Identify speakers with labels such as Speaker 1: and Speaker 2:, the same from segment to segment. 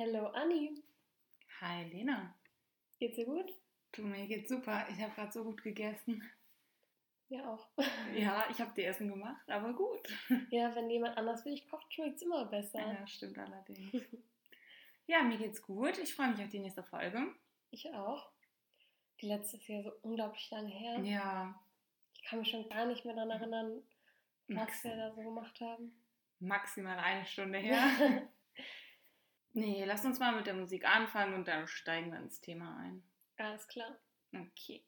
Speaker 1: Hallo Anni.
Speaker 2: Hi Lena.
Speaker 1: Geht's dir gut?
Speaker 2: Du, mir geht's super. Ich habe gerade so gut gegessen.
Speaker 1: Ja, auch.
Speaker 2: Ja, ich habe dir Essen gemacht, aber gut.
Speaker 1: Ja, wenn jemand anders für dich kocht, schmeckt's immer besser.
Speaker 2: Ja, stimmt allerdings. Ja, mir geht's gut. Ich freue mich auf die nächste Folge.
Speaker 1: Ich auch. Die letzte ist ja so unglaublich lange her.
Speaker 2: Ja,
Speaker 1: Ich kann mich schon gar nicht mehr daran erinnern, was
Speaker 2: Max,
Speaker 1: wir da so gemacht haben.
Speaker 2: maximal eine Stunde her. Nee, lass uns mal mit der Musik anfangen und dann steigen wir ins Thema ein.
Speaker 1: Alles klar.
Speaker 2: Okay.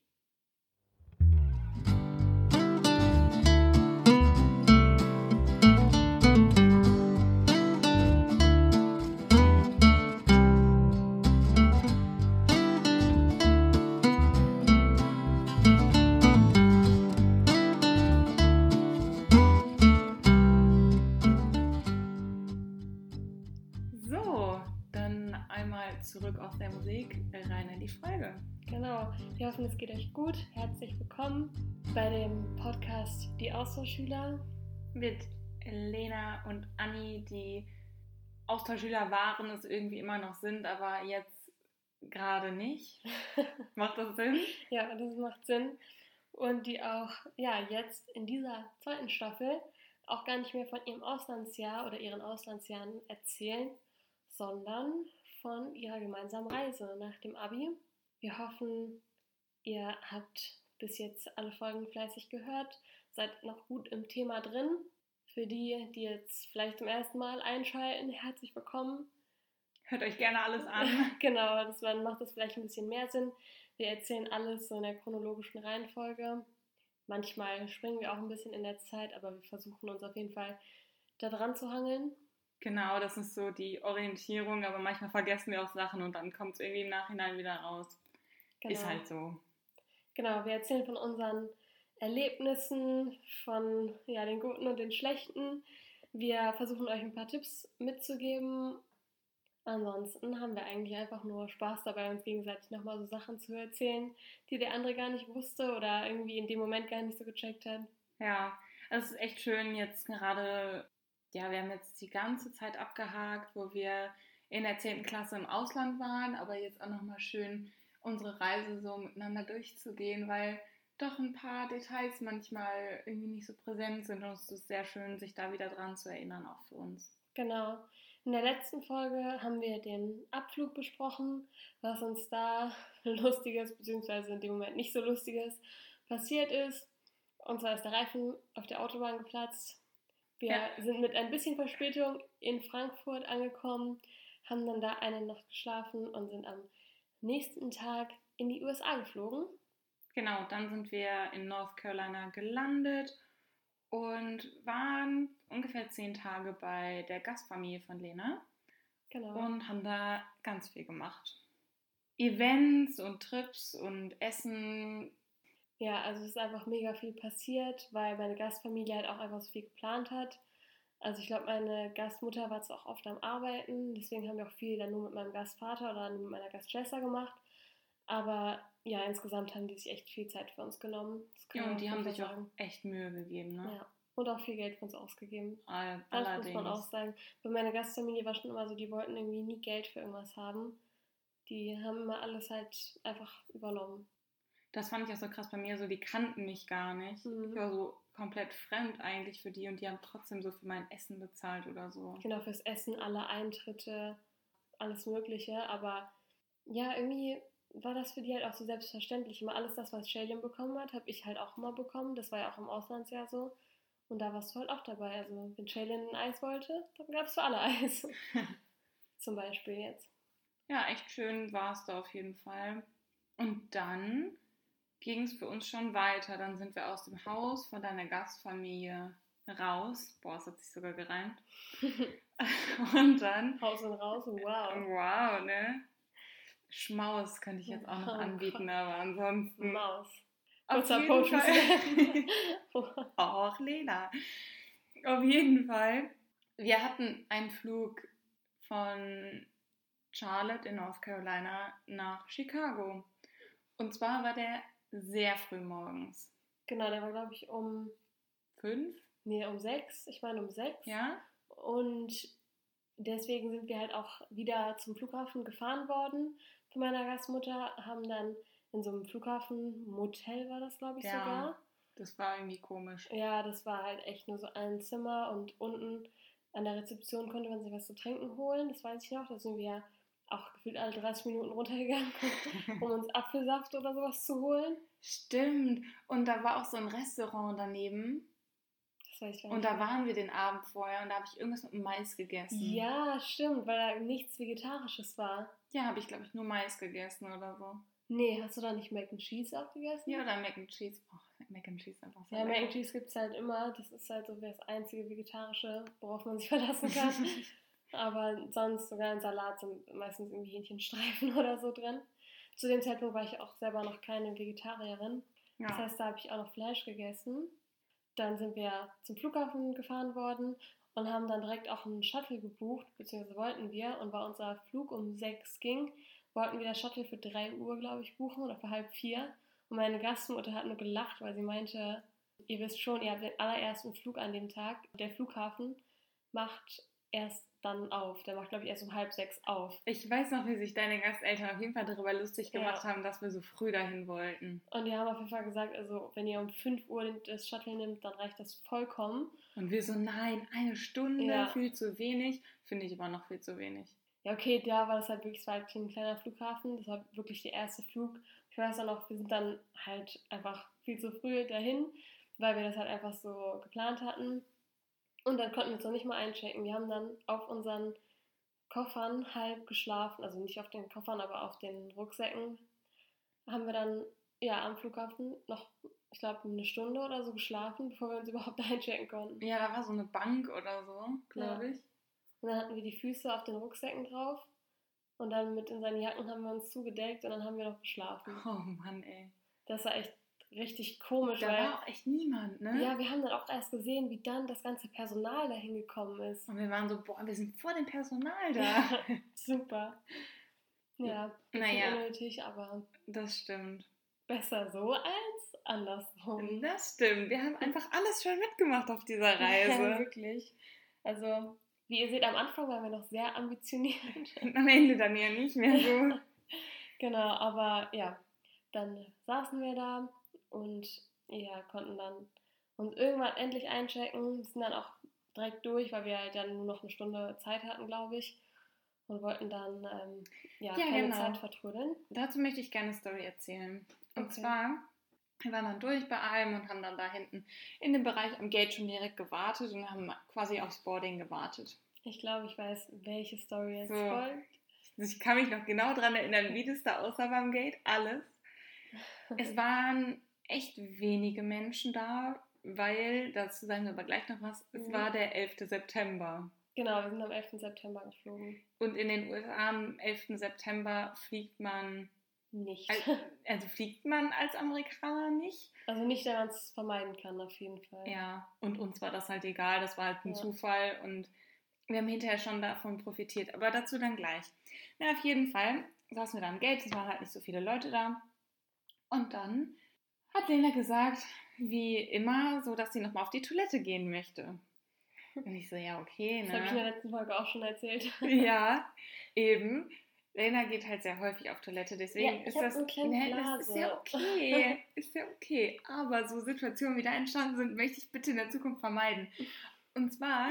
Speaker 2: Zurück aus der Musik, rein in die Folge.
Speaker 1: Genau. Wir hoffen, es geht euch gut. Herzlich willkommen bei dem Podcast Die Austauschschüler.
Speaker 2: mit Lena und Anni, die Austauschschüler waren, es irgendwie immer noch sind, aber jetzt gerade nicht. Macht das Sinn?
Speaker 1: Ja, das macht Sinn. Und die auch, ja, jetzt in dieser zweiten Staffel auch gar nicht mehr von ihrem Auslandsjahr oder ihren Auslandsjahren erzählen, sondern von ihrer gemeinsamen Reise nach dem Abi. Wir hoffen, ihr habt bis jetzt alle Folgen fleißig gehört, seid noch gut im Thema drin. Für die, die jetzt vielleicht zum ersten Mal einschalten, herzlich willkommen.
Speaker 2: Hört euch gerne alles an.
Speaker 1: genau, das dann macht das vielleicht ein bisschen mehr Sinn. Wir erzählen alles so in der chronologischen Reihenfolge. Manchmal springen wir auch ein bisschen in der Zeit, aber wir versuchen uns auf jeden Fall da dran zu hangeln.
Speaker 2: Genau, das ist so die Orientierung, aber manchmal vergessen wir auch Sachen und dann kommt es irgendwie im Nachhinein wieder raus.
Speaker 1: Genau.
Speaker 2: Ist halt so.
Speaker 1: Genau, wir erzählen von unseren Erlebnissen, von ja, den guten und den schlechten. Wir versuchen euch ein paar Tipps mitzugeben. Ansonsten haben wir eigentlich einfach nur Spaß dabei, uns gegenseitig nochmal so Sachen zu erzählen, die der andere gar nicht wusste oder irgendwie in dem Moment gar nicht so gecheckt hat.
Speaker 2: Ja, es ist echt schön jetzt gerade, ja, wir haben jetzt die ganze Zeit abgehakt, wo wir in der 10. Klasse im Ausland waren, aber jetzt auch nochmal schön unsere Reise so miteinander durchzugehen, weil doch ein paar Details manchmal irgendwie nicht so präsent sind und es ist sehr schön, sich da wieder dran zu erinnern, auch für uns.
Speaker 1: Genau. In der letzten Folge haben wir den Abflug besprochen, was uns da lustiges, beziehungsweise in dem Moment nicht so lustiges passiert ist. Und zwar ist der Reifen auf der Autobahn geplatzt. Wir
Speaker 2: Ja.
Speaker 1: sind mit ein bisschen Verspätung in Frankfurt angekommen, haben dann da eine Nacht geschlafen und sind am nächsten Tag in die USA geflogen.
Speaker 2: Genau, dann sind wir in North Carolina gelandet und waren ungefähr zehn Tage bei der Gastfamilie von Lena
Speaker 1: Genau.
Speaker 2: und haben da ganz viel gemacht. Events und Trips und Essen.
Speaker 1: Ja, also es ist einfach mega viel passiert, weil meine Gastfamilie halt auch einfach so viel geplant hat. Also ich glaube, meine Gastmutter war zwar auch oft am Arbeiten, deswegen haben wir auch viel dann nur mit meinem Gastvater oder mit meiner Gastschwester gemacht. Aber ja, insgesamt haben die sich echt viel Zeit für uns genommen.
Speaker 2: Ja, und die haben sich
Speaker 1: Fall
Speaker 2: auch echt Mühe gegeben, ne?
Speaker 1: Ja, und auch viel Geld für uns ausgegeben.
Speaker 2: All,
Speaker 1: Das
Speaker 2: allerdings.
Speaker 1: muss man auch sagen. Bei meiner Gastfamilie war schon immer so, die wollten irgendwie nie Geld für irgendwas haben. Die haben immer alles halt einfach übernommen.
Speaker 2: Das fand ich auch so krass bei mir, so die kannten mich gar nicht.
Speaker 1: Mhm.
Speaker 2: Ich war so komplett fremd eigentlich für die und die haben trotzdem so für mein Essen bezahlt oder so.
Speaker 1: Genau, fürs Essen, alle Eintritte, alles Mögliche. Aber ja, irgendwie war das für die halt auch so selbstverständlich. Immer alles das, was Shailin bekommen hat, habe ich halt auch immer bekommen. Das war ja auch im Auslandsjahr so. Und da warst du halt auch dabei. Also, wenn Shailin ein Eis wollte, dann gab es für alle Eis. Zum Beispiel jetzt.
Speaker 2: Ja, echt schön war es da auf jeden Fall. Und dann ging es für uns schon weiter. Dann sind wir aus dem Haus von deiner Gastfamilie raus. Boah, es hat sich sogar gereimt. Und dann,
Speaker 1: Haus und raus, wow.
Speaker 2: wow, ne? Schmaus könnte ich jetzt auch noch
Speaker 1: Oh
Speaker 2: anbieten, aber ansonsten.
Speaker 1: Maus. Kurzer.
Speaker 2: Och, Lena. Auf jeden Fall. Wir hatten einen Flug von Charlotte in North Carolina nach Chicago. Und zwar war der sehr früh morgens.
Speaker 1: genau, der war, glaube ich, um,
Speaker 2: Fünf?
Speaker 1: nee, um sechs. Ich meine um sechs.
Speaker 2: Ja?
Speaker 1: Und deswegen sind wir halt auch wieder zum Flughafen gefahren worden von meiner Gastmutter, haben dann in so einem Flughafen-Motel war das, glaube ich,
Speaker 2: Ja.
Speaker 1: sogar.
Speaker 2: Das war irgendwie komisch.
Speaker 1: Ja, das war halt echt nur so ein Zimmer und unten an der Rezeption konnte man sich was zu trinken holen. Das weiß ich noch. Da sind wir auch gefühlt alle 30 Minuten runtergegangen, um uns Apfelsaft oder sowas zu holen.
Speaker 2: Stimmt. Und da war auch so ein Restaurant daneben.
Speaker 1: Das weiß ich gar
Speaker 2: Und
Speaker 1: nicht
Speaker 2: da
Speaker 1: mehr.
Speaker 2: waren wir den Abend vorher und da habe ich irgendwas mit Mais gegessen.
Speaker 1: Ja, stimmt, weil da nichts Vegetarisches war.
Speaker 2: Ja, habe ich, glaube ich, nur Mais gegessen oder so.
Speaker 1: Nee, hast du da nicht Mac and Cheese auch gegessen?
Speaker 2: Ja, oder Mac and Cheese. Oh, Mac and Cheese einfach so
Speaker 1: Ja, Mac
Speaker 2: lecker.
Speaker 1: and Cheese gibt es halt immer. Das ist halt so das einzige Vegetarische, worauf man sich verlassen kann. Aber sonst sogar in Salat sind meistens irgendwie Hähnchenstreifen oder so drin. Zu dem Zeitpunkt war ich auch selber noch keine Vegetarierin. Das
Speaker 2: ja.
Speaker 1: heißt, da habe ich auch noch Fleisch gegessen. Dann sind wir zum Flughafen gefahren worden und haben dann direkt auch einen Shuttle gebucht, beziehungsweise wollten wir. Und weil unser Flug um sechs ging, wollten wir das Shuttle für drei Uhr, glaube ich, buchen oder für halb vier. Und meine Gastmutter hat nur gelacht, weil sie meinte, ihr wisst schon, ihr habt den allerersten Flug an dem Tag. Der Flughafen macht erst dann auf. Der macht, glaube ich, erst um halb sechs auf.
Speaker 2: Ich weiß noch, wie sich deine Gasteltern auf jeden Fall darüber lustig
Speaker 1: Ja.
Speaker 2: gemacht haben, dass wir so früh dahin wollten.
Speaker 1: Und die haben auf jeden Fall gesagt, also wenn ihr um 5 Uhr das Shuttle nimmt, dann reicht das vollkommen.
Speaker 2: Und wir so, nein, eine Stunde,
Speaker 1: Ja.
Speaker 2: viel zu wenig. Finde ich aber noch viel zu wenig.
Speaker 1: Ja, okay, da war das halt wirklich, es war halt ein kleiner Flughafen. Das war wirklich der erste Flug. Ich weiß auch noch, wir sind dann halt einfach viel zu früh dahin, weil wir das halt einfach so geplant hatten. Und dann konnten wir uns noch nicht mal einchecken. Wir haben dann auf unseren Koffern halb geschlafen, also nicht auf den Koffern, aber auf den Rucksäcken. Haben wir dann ja am Flughafen noch, ich glaube, eine Stunde oder so geschlafen, bevor wir uns überhaupt einchecken konnten.
Speaker 2: Ja, da war so eine Bank oder so, glaube
Speaker 1: Ja.
Speaker 2: ich.
Speaker 1: Und dann hatten wir die Füße auf den Rucksäcken drauf. Und dann mit unseren Jacken haben wir uns zugedeckt und dann haben wir noch geschlafen.
Speaker 2: Oh Mann, ey.
Speaker 1: Das war echt richtig komisch,
Speaker 2: Da
Speaker 1: weil
Speaker 2: war auch echt niemand, ne?
Speaker 1: ja, wir haben dann auch erst gesehen, wie dann das ganze Personal dahin gekommen ist.
Speaker 2: Und wir waren so, boah, wir sind vor dem Personal da.
Speaker 1: Ja, super. Ja,
Speaker 2: Naja.
Speaker 1: unnötig, aber
Speaker 2: Das stimmt.
Speaker 1: besser so als andersrum.
Speaker 2: Das stimmt. Wir haben einfach alles schon mitgemacht auf dieser
Speaker 1: Ja,
Speaker 2: Reise.
Speaker 1: wirklich. Also, wie ihr seht, am Anfang waren wir noch sehr ambitioniert.
Speaker 2: Und am Ende dann ja nicht mehr so.
Speaker 1: Genau, aber ja, dann saßen wir da und ja, konnten dann uns irgendwann endlich einchecken. Sind dann auch direkt durch, weil wir halt dann nur noch eine Stunde Zeit hatten, glaube ich. Und wollten dann ähm, ja,
Speaker 2: Ja,
Speaker 1: keine
Speaker 2: genau.
Speaker 1: Zeit vertrödeln.
Speaker 2: Dazu möchte ich gerne eine Story erzählen. Und
Speaker 1: Okay.
Speaker 2: zwar, wir waren dann durch bei allem und haben dann da hinten in dem Bereich am Gate schon direkt gewartet und haben quasi aufs Boarding gewartet.
Speaker 1: Ich glaube, ich weiß, welche Story jetzt
Speaker 2: So.
Speaker 1: folgt.
Speaker 2: Ich kann mich noch genau daran erinnern, wie das da aussah beim Gate. Alles. Es waren echt wenige Menschen da, weil, dazu sagen wir aber gleich noch was, es
Speaker 1: Mhm.
Speaker 2: war der 11. September.
Speaker 1: Genau, wir sind am 11. September geflogen.
Speaker 2: Und in den USA am 11. September fliegt man,
Speaker 1: Nicht.
Speaker 2: al- also fliegt man als Amerikaner nicht.
Speaker 1: Also nicht, wenn man es vermeiden kann, auf jeden Fall.
Speaker 2: Ja, und uns war das halt egal, das war halt ein
Speaker 1: Ja.
Speaker 2: Zufall und wir haben hinterher schon davon profitiert, aber dazu dann gleich. Na, auf jeden Fall saßen wir da am Gate, es waren halt nicht so viele Leute da. Und dann hat Lena gesagt, wie immer, so dass sie nochmal auf die Toilette gehen möchte. Und ich so, ja, okay,
Speaker 1: Das habe ich in der
Speaker 2: ne?
Speaker 1: letzten Folge auch schon erzählt.
Speaker 2: Ja, eben. Lena geht halt sehr häufig auf Toilette, deswegen
Speaker 1: Ja,
Speaker 2: ist das, ne, das ist ja okay. ist ja okay. Aber so Situationen, wie da entstanden sind, möchte ich bitte in der Zukunft vermeiden. Und zwar,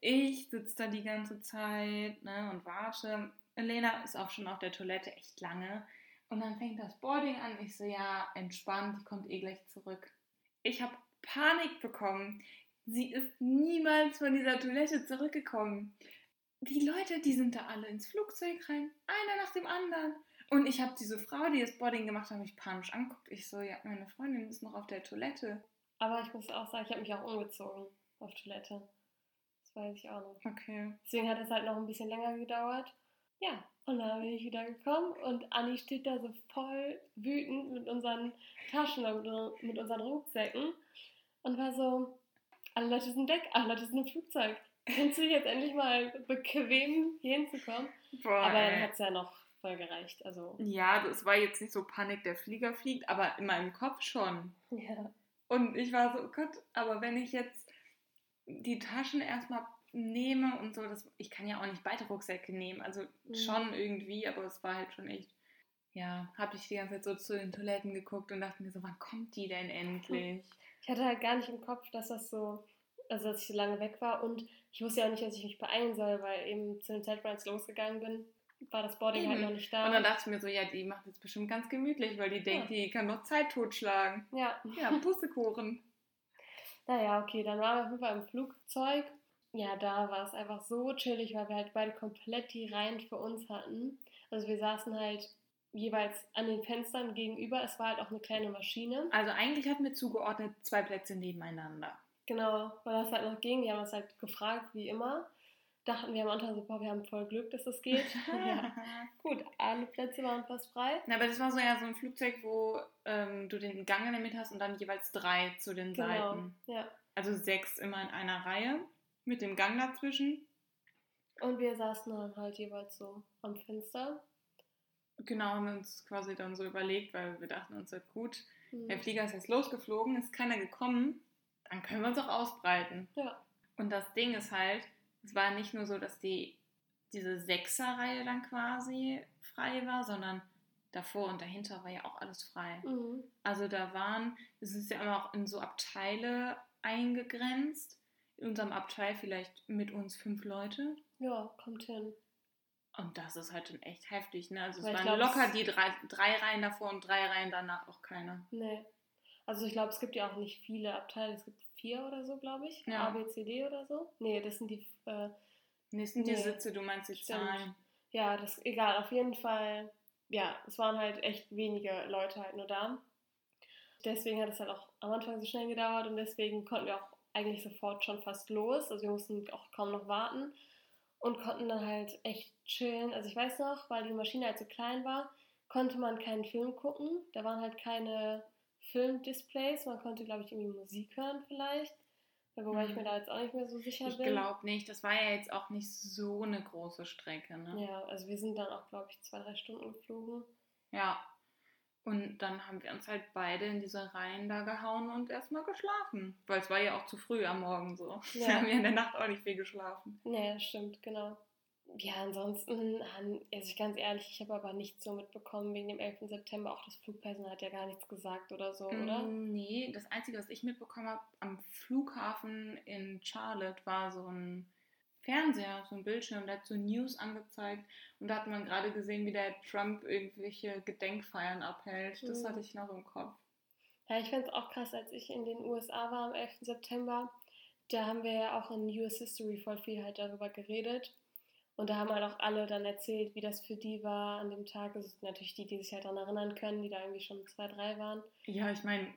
Speaker 2: ich sitze da die ganze Zeit ne, und warte. Lena ist auch schon auf der Toilette echt lange. Und dann fängt das Boarding an. Ich so, ja, entspannt, die kommt eh gleich zurück. Ich habe Panik bekommen. Sie ist niemals von dieser Toilette zurückgekommen. Die Leute, die sind da alle ins Flugzeug rein, einer nach dem anderen. Und ich habe diese Frau, die das Boarding gemacht hat, mich panisch anguckt. Ich so, ja, meine Freundin ist noch auf der Toilette.
Speaker 1: Aber ich muss auch sagen, ich habe mich auch umgezogen auf Toilette. Das weiß ich auch noch.
Speaker 2: Okay.
Speaker 1: Deswegen hat es halt noch ein bisschen länger gedauert. Ja, und dann bin ich wieder gekommen und Anni steht da so voll wütend mit unseren Taschen und mit unseren Rucksäcken und war so, alle Leute sind weg, alle Leute sind im Flugzeug. Kannst du dich jetzt endlich mal bequem hier hinzukommen?
Speaker 2: Boah,
Speaker 1: Aber dann hat es ja noch voll gereicht. Also,
Speaker 2: ja, das war jetzt nicht so Panik, der Flieger fliegt, aber in meinem Kopf schon.
Speaker 1: ja.
Speaker 2: Und ich war so, oh Gott, aber wenn ich jetzt die Taschen erstmal nehme und so, das, ich kann ja auch nicht beide Rucksäcke nehmen. Also
Speaker 1: Mhm.
Speaker 2: schon irgendwie, aber es war halt schon echt, ja, habe ich die ganze Zeit so zu den Toiletten geguckt und dachte mir so, wann kommt die denn endlich?
Speaker 1: Ich hatte halt gar nicht im Kopf, dass das so, also dass ich so lange weg war und ich wusste ja auch nicht, dass ich mich beeilen soll, weil eben zu dem Zeitpunkt, als ich losgegangen bin, war das Boarding halt
Speaker 2: Eben.
Speaker 1: noch nicht da.
Speaker 2: Und dann dachte ich mir so, ja, die macht jetzt bestimmt ganz gemütlich, weil die denkt, die kann noch Zeit totschlagen.
Speaker 1: ja,
Speaker 2: Ja, Pussekuchen.
Speaker 1: naja, okay, dann waren wir auf jeden Fall im Flugzeug. Ja, da war es einfach so chillig, weil wir halt beide komplett die Reihen für uns hatten. Also wir saßen halt jeweils an den Fenstern gegenüber. Es war halt auch eine kleine Maschine.
Speaker 2: Also eigentlich hatten wir zugeordnet zwei Plätze nebeneinander.
Speaker 1: Genau, weil das halt noch ging. Die haben uns halt gefragt, wie immer. Dachten wir am Anfang so, boah, wir haben voll Glück, dass das geht. ja. Gut, alle Plätze waren fast frei.
Speaker 2: Na, aber das war so ja so ein Flugzeug, wo ähm, du den Gang in der Mitte hast und dann jeweils drei zu den
Speaker 1: Genau,
Speaker 2: Seiten.
Speaker 1: ja.
Speaker 2: Also sechs immer in einer Reihe mit dem Gang dazwischen.
Speaker 1: Und wir saßen dann halt jeweils so am Fenster.
Speaker 2: Genau, haben wir uns quasi dann so überlegt, weil wir dachten uns, ja, gut,
Speaker 1: Hm.
Speaker 2: der Flieger ist jetzt losgeflogen, ist keiner gekommen, dann können wir uns auch ausbreiten.
Speaker 1: Ja,
Speaker 2: Und das Ding ist halt, es war nicht nur so, dass die diese Sechserreihe dann quasi frei war, sondern davor und dahinter war ja auch alles frei.
Speaker 1: mhm.
Speaker 2: Also da waren, es ist ja immer auch in so Abteile eingegrenzt. In unserem Abteil vielleicht mit uns fünf Leute.
Speaker 1: ja, kommt hin.
Speaker 2: Und das ist halt schon echt heftig, ne? Also es
Speaker 1: Weil
Speaker 2: waren
Speaker 1: glaub,
Speaker 2: locker die drei, drei Reihen davor und drei Reihen danach auch keine.
Speaker 1: Nee. Also ich glaube, es gibt ja auch nicht viele Abteile. Es gibt vier oder so, glaube ich.
Speaker 2: Ja.
Speaker 1: A, B, C, D oder so. Nee, das sind die. Äh,
Speaker 2: Nee, sind die
Speaker 1: Nee.
Speaker 2: Sitze, du meinst die. Zahlen.
Speaker 1: ja, das egal. Auf jeden Fall. Ja, es waren halt echt wenige Leute halt nur da. Deswegen hat es halt auch am Anfang so schnell gedauert und deswegen konnten wir auch eigentlich sofort schon fast los. Also wir mussten auch kaum noch warten und konnten dann halt echt chillen. Also ich weiß noch, weil die Maschine halt so klein war, konnte man keinen Film gucken. Da waren halt keine Filmdisplays. Man konnte, glaube ich, irgendwie Musik hören vielleicht. Wobei ich
Speaker 2: Mhm.
Speaker 1: mir da jetzt auch nicht mehr so sicher
Speaker 2: Ich
Speaker 1: bin.
Speaker 2: glaube nicht. Das war ja jetzt auch nicht so eine große Strecke, ne?
Speaker 1: Ja, also wir sind dann auch, glaube ich, zwei, drei Stunden geflogen.
Speaker 2: Ja. Und dann haben wir uns halt beide in diese Reihen da gehauen und erstmal geschlafen. Weil es war ja auch zu früh am Morgen so.
Speaker 1: Ja.
Speaker 2: Wir haben ja in der Nacht auch nicht viel geschlafen.
Speaker 1: Das stimmt, genau. Ja, ansonsten, also ich ganz ehrlich, ich habe aber nichts so mitbekommen wegen dem 11. September. Auch das Flugpersonal hat ja gar nichts gesagt oder so, oder?
Speaker 2: Mm, Nee, das Einzige, was ich mitbekommen habe am Flughafen in Charlotte, war so ein Fernseher, so ein Bildschirm, der hat so News angezeigt. Und da hat man gerade gesehen, wie der Trump irgendwelche Gedenkfeiern abhält. Das
Speaker 1: Mhm.
Speaker 2: hatte ich noch im Kopf.
Speaker 1: Ja, ich fand es auch krass, als ich in den USA war am 11. September. Da haben wir ja auch in US History voll viel halt darüber geredet. Und da haben halt auch alle dann erzählt, wie das für die war an dem Tag. Also natürlich die, die sich halt daran erinnern können, die da irgendwie schon zwei, drei waren.
Speaker 2: Ja, ich meine,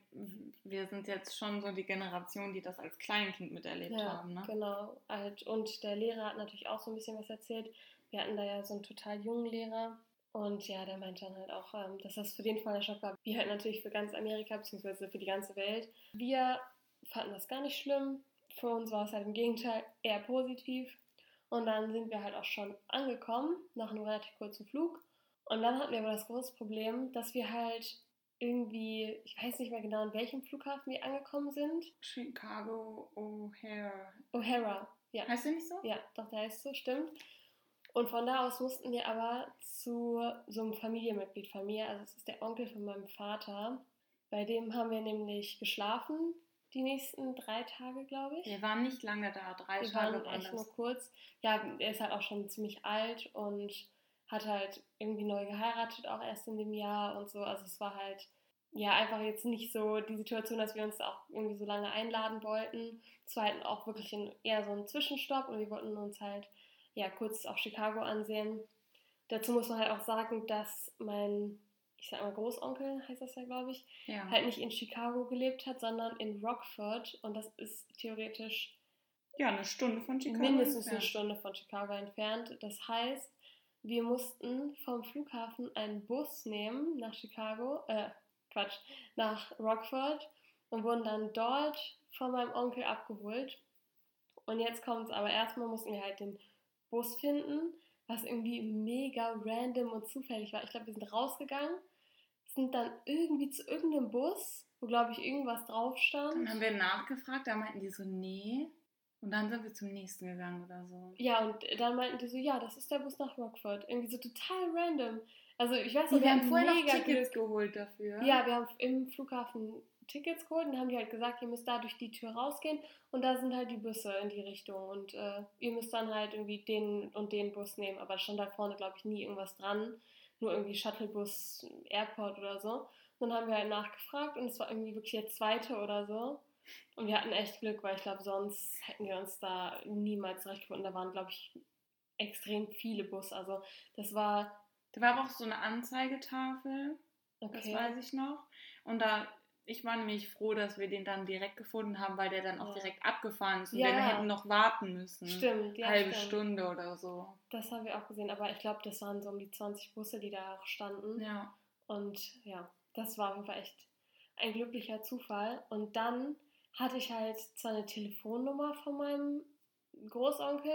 Speaker 2: wir sind jetzt schon so die Generation, die das als Kleinkind miterlebt
Speaker 1: Ja,
Speaker 2: haben. Ne?
Speaker 1: genau. Halt. Und der Lehrer hat natürlich auch so ein bisschen was erzählt. Wir hatten da ja so einen total jungen Lehrer. Und ja, der meinte dann halt auch, ähm, dass das für den Fall der Schock war. Wie halt natürlich für ganz Amerika, beziehungsweise für die ganze Welt. Wir fanden das gar nicht schlimm. Für uns war es halt im Gegenteil eher positiv. Und dann sind wir halt auch schon angekommen, nach einem relativ kurzen Flug. Und dann hatten wir aber das große Problem, dass wir halt irgendwie, ich weiß nicht mehr genau, in welchem Flughafen wir angekommen sind.
Speaker 2: Chicago O'Hare.
Speaker 1: O'Hara, ja.
Speaker 2: Heißt der nicht so?
Speaker 1: Ja, doch, der ist so, stimmt. Und von da aus mussten wir aber zu so einem Familienmitglied von mir, also es ist der Onkel von meinem Vater. Bei dem haben wir nämlich geschlafen, die nächsten drei Tage, glaube ich.
Speaker 2: Wir waren nicht lange da, drei
Speaker 1: wir
Speaker 2: Tage
Speaker 1: waren
Speaker 2: waren
Speaker 1: echt nur kurz. Ja, er ist halt auch schon ziemlich alt und hat halt irgendwie neu geheiratet, auch erst in dem Jahr und so. Also es war halt ja einfach jetzt nicht so die Situation, dass wir uns auch irgendwie so lange einladen wollten. Es war halt auch wirklich ein, eher so ein Zwischenstopp und wir wollten uns halt ja kurz auch Chicago ansehen. Dazu muss man halt auch sagen, dass mein, ich sag mal Großonkel heißt das ja, glaube ich,
Speaker 2: Ja.
Speaker 1: halt nicht in Chicago gelebt hat, sondern in Rockford und das ist theoretisch
Speaker 2: ja, eine Stunde von Chicago.
Speaker 1: mindestens eine
Speaker 2: entfernt.
Speaker 1: Stunde von Chicago entfernt. Das heißt, wir mussten vom Flughafen einen Bus nehmen nach Chicago, äh, Quatsch, nach Rockford und wurden dann dort von meinem Onkel abgeholt. Und jetzt kommt es aber erstmal mussten wir halt den Bus finden, was irgendwie mega random und zufällig war. Ich glaube, wir sind rausgegangen, sind dann irgendwie zu irgendeinem Bus, wo glaube ich irgendwas drauf stand.
Speaker 2: Dann haben wir nachgefragt, da meinten die so, nee. Und dann sind wir zum nächsten gegangen oder so.
Speaker 1: Ja, und dann meinten die so, ja, das ist der Bus nach Rockford. Irgendwie so total random. Also ich weiß nicht,
Speaker 2: wir haben vorher noch Tickets geholt dafür.
Speaker 1: Ja, wir haben im Flughafen Tickets geholt und dann haben die halt gesagt, ihr müsst da durch die Tür rausgehen und da sind halt die Busse in die Richtung und äh, ihr müsst dann halt irgendwie den und den Bus nehmen, aber stand da vorne, glaube ich, nie irgendwas dran, nur irgendwie Shuttlebus, Airport oder so. Und dann haben wir halt nachgefragt und es war irgendwie wirklich der zweite oder so. Und wir hatten echt Glück, weil ich glaube, sonst hätten wir uns da niemals zurechtgefunden. Da waren, glaube ich, extrem viele Busse. Also das war,
Speaker 2: Da war aber auch so eine Anzeigetafel, das
Speaker 1: okay.
Speaker 2: weiß ich noch. Und da, ich war nämlich froh, dass wir den dann direkt gefunden haben, weil der dann auch
Speaker 1: Ja.
Speaker 2: direkt abgefahren ist und
Speaker 1: Ja.
Speaker 2: wir hätten noch warten müssen.
Speaker 1: Stimmt, ja.
Speaker 2: Halbe
Speaker 1: stimmt.
Speaker 2: Stunde oder so.
Speaker 1: Das haben wir auch gesehen, aber ich glaube, das waren so um die 20 Busse, die da auch standen.
Speaker 2: Ja.
Speaker 1: Und ja, das war auf echt ein glücklicher Zufall. Und dann hatte ich halt zwar eine Telefonnummer von meinem Großonkel,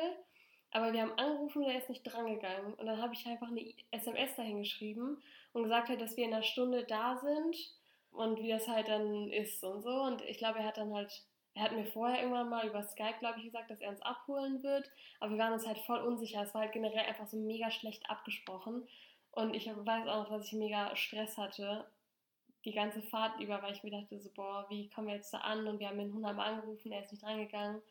Speaker 1: aber wir haben angerufen und er ist nicht drangegangen. Und dann habe ich einfach eine SMS dahin geschrieben und gesagt halt, dass wir in einer Stunde da sind und wie das halt dann ist und so. Und ich glaube, er hat dann halt, er hat mir vorher irgendwann mal über Skype, glaube ich, gesagt, dass er uns abholen wird. Aber wir waren uns halt voll unsicher. Es war halt generell einfach so mega schlecht abgesprochen. Und ich weiß auch noch, dass ich mega Stress hatte, die ganze Fahrt über, weil ich mir dachte, so, boah, wie kommen wir jetzt da an? Und wir haben ihn hundertmal angerufen, er ist nicht reingegangen.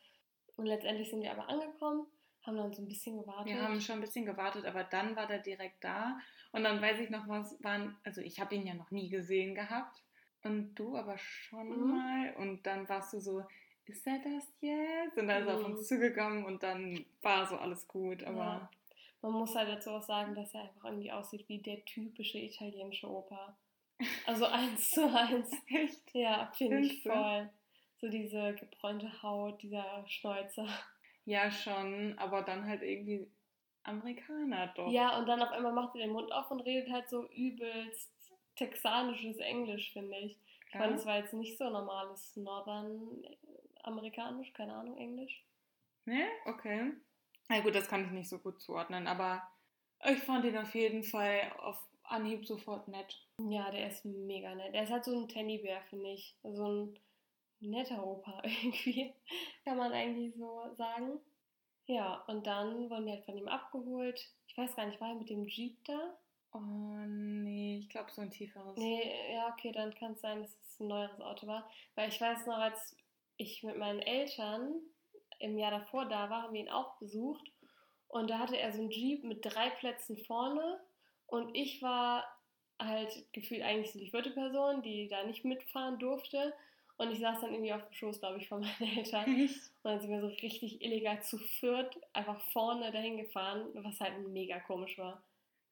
Speaker 1: Und letztendlich sind wir aber angekommen, haben dann so ein bisschen gewartet.
Speaker 2: Wir haben schon ein bisschen gewartet, aber dann war der direkt da. Und dann weiß ich noch, was waren, also ich habe ihn ja noch nie gesehen gehabt. Und du aber schon
Speaker 1: Mhm.
Speaker 2: mal. Und dann warst du so, ist er das jetzt? Und dann ist er auf
Speaker 1: Mhm.
Speaker 2: uns zugekommen und dann war so alles gut. Aber
Speaker 1: Ja. Man muss halt dazu auch sagen, dass er einfach irgendwie aussieht wie der typische italienische Opa. Also eins zu eins.
Speaker 2: echt.
Speaker 1: Ja, finde ich voll. So diese gebräunte Haut, dieser Schnäuzer.
Speaker 2: Ja, schon, aber dann halt irgendwie Amerikaner doch.
Speaker 1: Ja, und dann auf einmal macht er den Mund auf und redet halt so übelst texanisches Englisch, finde ich. Ich
Speaker 2: Ja?
Speaker 1: meine, es war jetzt nicht so normales Northern amerikanisch, keine Ahnung, Englisch.
Speaker 2: Ne? Okay. Na gut, das kann ich nicht so gut zuordnen, aber ich fand ihn auf jeden Fall auf Anhieb sofort nett.
Speaker 1: Ja, der ist mega nett. Der ist halt so ein Teddybär, finde ich. So ein netter Opa irgendwie, kann man eigentlich so sagen. Ja, und dann wurden die halt von ihm abgeholt. Ich weiß gar nicht, war er mit dem Jeep da?
Speaker 2: Oh nee, ich glaube so ein tieferes.
Speaker 1: Nee, ja, okay, dann kann es sein, dass es ein neueres Auto war. Weil ich weiß noch, als ich mit meinen Eltern im Jahr davor da war, haben wir ihn auch besucht. Und da hatte er so einen Jeep mit drei Plätzen vorne. Und ich war halt gefühlt eigentlich so die vierte Person, die da nicht mitfahren durfte. Und ich saß dann irgendwie auf dem Schoß, glaube ich, von meinen Eltern. Und dann sind wir so richtig illegal zu viert einfach vorne dahin gefahren, was halt mega komisch war.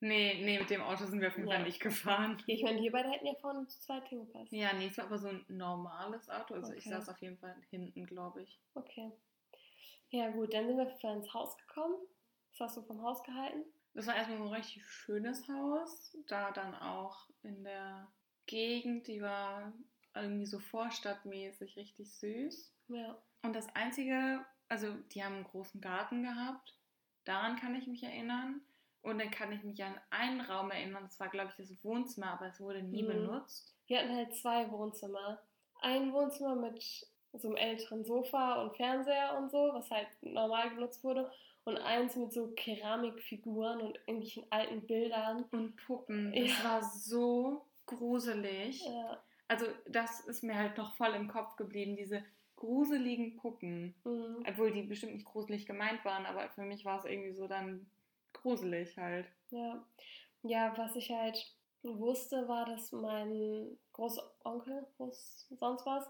Speaker 2: Nee, nee, mit dem Auto sind wir auf jeden. Fall nicht gefahren.
Speaker 1: Ich meine, wir beide hätten ja vorne zu zweit hingepasst.
Speaker 2: Ja, nee, es war aber so ein normales Auto. Also ich
Speaker 1: Okay.
Speaker 2: saß auf jeden Fall hinten, glaube ich.
Speaker 1: Okay. Ja, gut, dann sind wir für ins Haus gekommen. Was hast du vom Haus gehalten?
Speaker 2: Das war erstmal so ein richtig schönes Haus. Da dann auch in der Gegend, die war irgendwie so vorstadtmäßig richtig süß.
Speaker 1: Ja.
Speaker 2: Und das Einzige, also die haben einen großen Garten gehabt. Daran kann ich mich erinnern. Und dann kann ich mich an einen Raum erinnern. Das war, glaube ich, das Wohnzimmer, aber es wurde nie
Speaker 1: Mhm.
Speaker 2: benutzt.
Speaker 1: Wir hatten halt zwei Wohnzimmer. Ein Wohnzimmer mit so einem älteren Sofa und Fernseher und so, was halt normal genutzt wurde. Und eins mit so Keramikfiguren und irgendwelchen alten Bildern.
Speaker 2: Und Puppen. Das
Speaker 1: Ja.
Speaker 2: war so gruselig.
Speaker 1: Ja.
Speaker 2: Also, das ist mir halt noch voll im Kopf geblieben. Diese gruseligen Puppen.
Speaker 1: Mhm.
Speaker 2: Obwohl die bestimmt nicht gruselig gemeint waren, aber für mich war es irgendwie so dann gruselig halt.
Speaker 1: Ja. ja, was ich halt wusste, war, dass mein Großonkel, Groß, sonst was,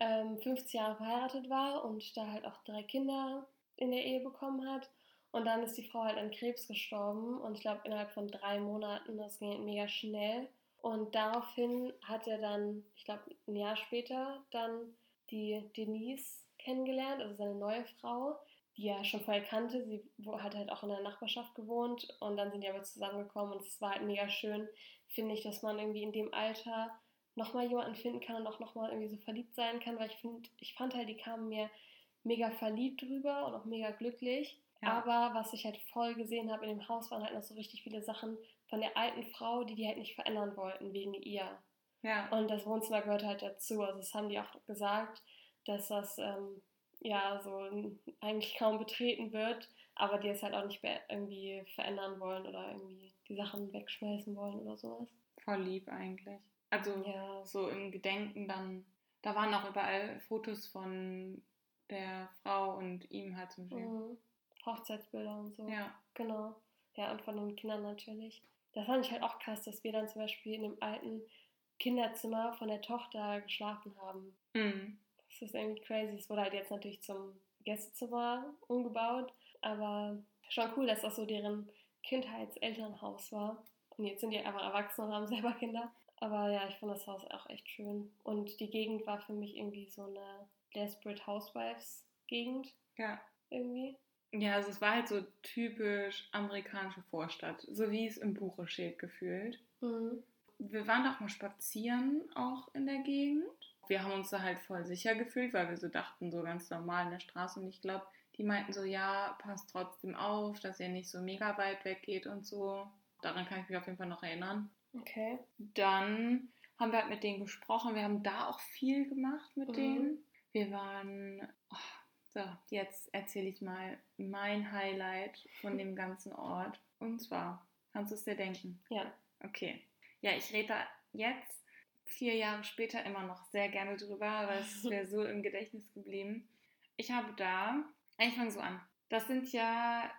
Speaker 1: ähm, 50 Jahre verheiratet war und da halt auch drei Kinder in der Ehe bekommen hat. Und dann ist die Frau halt an Krebs gestorben und ich glaube innerhalb von drei Monaten, das ging mega schnell. Und daraufhin hat er dann, ich glaube ein Jahr später, dann die Denise kennengelernt, also seine neue Frau, die er schon vorher kannte. Sie hat halt auch in der Nachbarschaft gewohnt und dann sind die aber zusammengekommen und es war halt mega schön, finde ich, dass man irgendwie in dem Alter nochmal jemanden finden kann und auch nochmal irgendwie so verliebt sein kann, weil ich finde, ich fand halt, die kamen mir mega verliebt drüber und auch mega glücklich.
Speaker 2: Ja.
Speaker 1: Aber was ich halt voll gesehen habe in dem Haus, waren halt noch so richtig viele Sachen von der alten Frau, die die halt nicht verändern wollten wegen ihr.
Speaker 2: Ja.
Speaker 1: Und das Wohnzimmer gehört halt dazu. Also das haben die auch gesagt, dass das ähm, ja, so eigentlich kaum betreten wird, aber die es halt auch nicht irgendwie verändern wollen oder irgendwie die Sachen wegschmeißen wollen oder sowas.
Speaker 2: Voll lieb eigentlich. Also ja. so im Gedenken dann, da waren auch überall Fotos von der Frau und ihm halt zum Beispiel. Mhm.
Speaker 1: Hochzeitsbilder und so. Ja. Genau. Ja, und von den Kindern natürlich. Das fand ich halt auch krass, dass wir dann zum Beispiel in dem alten Kinderzimmer von der Tochter geschlafen haben. Mhm. Das ist irgendwie crazy. Es wurde halt jetzt natürlich zum Gästezimmer umgebaut, aber schon cool, dass das so deren Kindheitselternhaus war. Und jetzt sind die einfach erwachsen und haben selber Kinder. Aber ja, ich fand das Haus auch echt schön. Und die Gegend war für mich irgendwie so eine Desperate Housewives Gegend. Ja. Irgendwie.
Speaker 2: Ja, also es war halt so typisch amerikanische Vorstadt, so wie es im Buche steht, gefühlt. Mhm. Wir waren auch mal spazieren, auch in der Gegend. Wir haben uns da halt voll sicher gefühlt, weil wir so dachten, so ganz normal in der Straße. Und ich glaube, die meinten so, ja, passt trotzdem auf, dass ihr nicht so mega weit weggeht und so. Daran kann ich mich auf jeden Fall noch erinnern. Okay. Dann haben wir halt mit denen gesprochen. Wir haben da auch viel gemacht mit mhm. denen. Wir waren, oh, so, jetzt erzähle ich mal mein Highlight von dem ganzen Ort. Und zwar, kannst du es dir denken? Ja. Okay. Ja, ich rede da jetzt, vier Jahre später, immer noch sehr gerne drüber, weil es wäre so im Gedächtnis geblieben. Ich habe da, ich fange so an. Das sind ja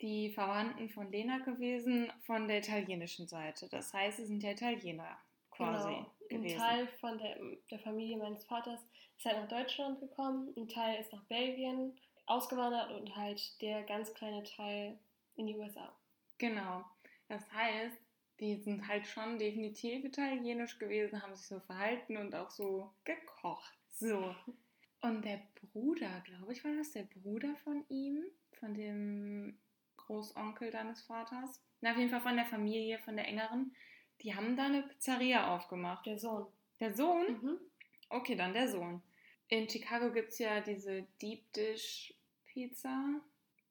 Speaker 2: die Verwandten von Lena gewesen, von der italienischen Seite. Das heißt, sie sind ja Italiener quasi. Genau.
Speaker 1: Gewesen. Ein Teil von der, der Familie meines Vaters ist halt nach Deutschland gekommen, ein Teil ist nach Belgien ausgewandert und halt der ganz kleine Teil in die USA.
Speaker 2: Genau. Das heißt, die sind halt schon definitiv italienisch gewesen, haben sich so verhalten und auch so gekocht. So. Und der Bruder, glaube ich, war das der Bruder von ihm, von dem Großonkel deines Vaters. Na, auf jeden Fall von der Familie, von der engeren. Die haben da eine Pizzeria aufgemacht.
Speaker 1: Der Sohn.
Speaker 2: Der Sohn? Mhm. Okay, dann der Sohn. In Chicago gibt es ja diese Deep Dish Pizza.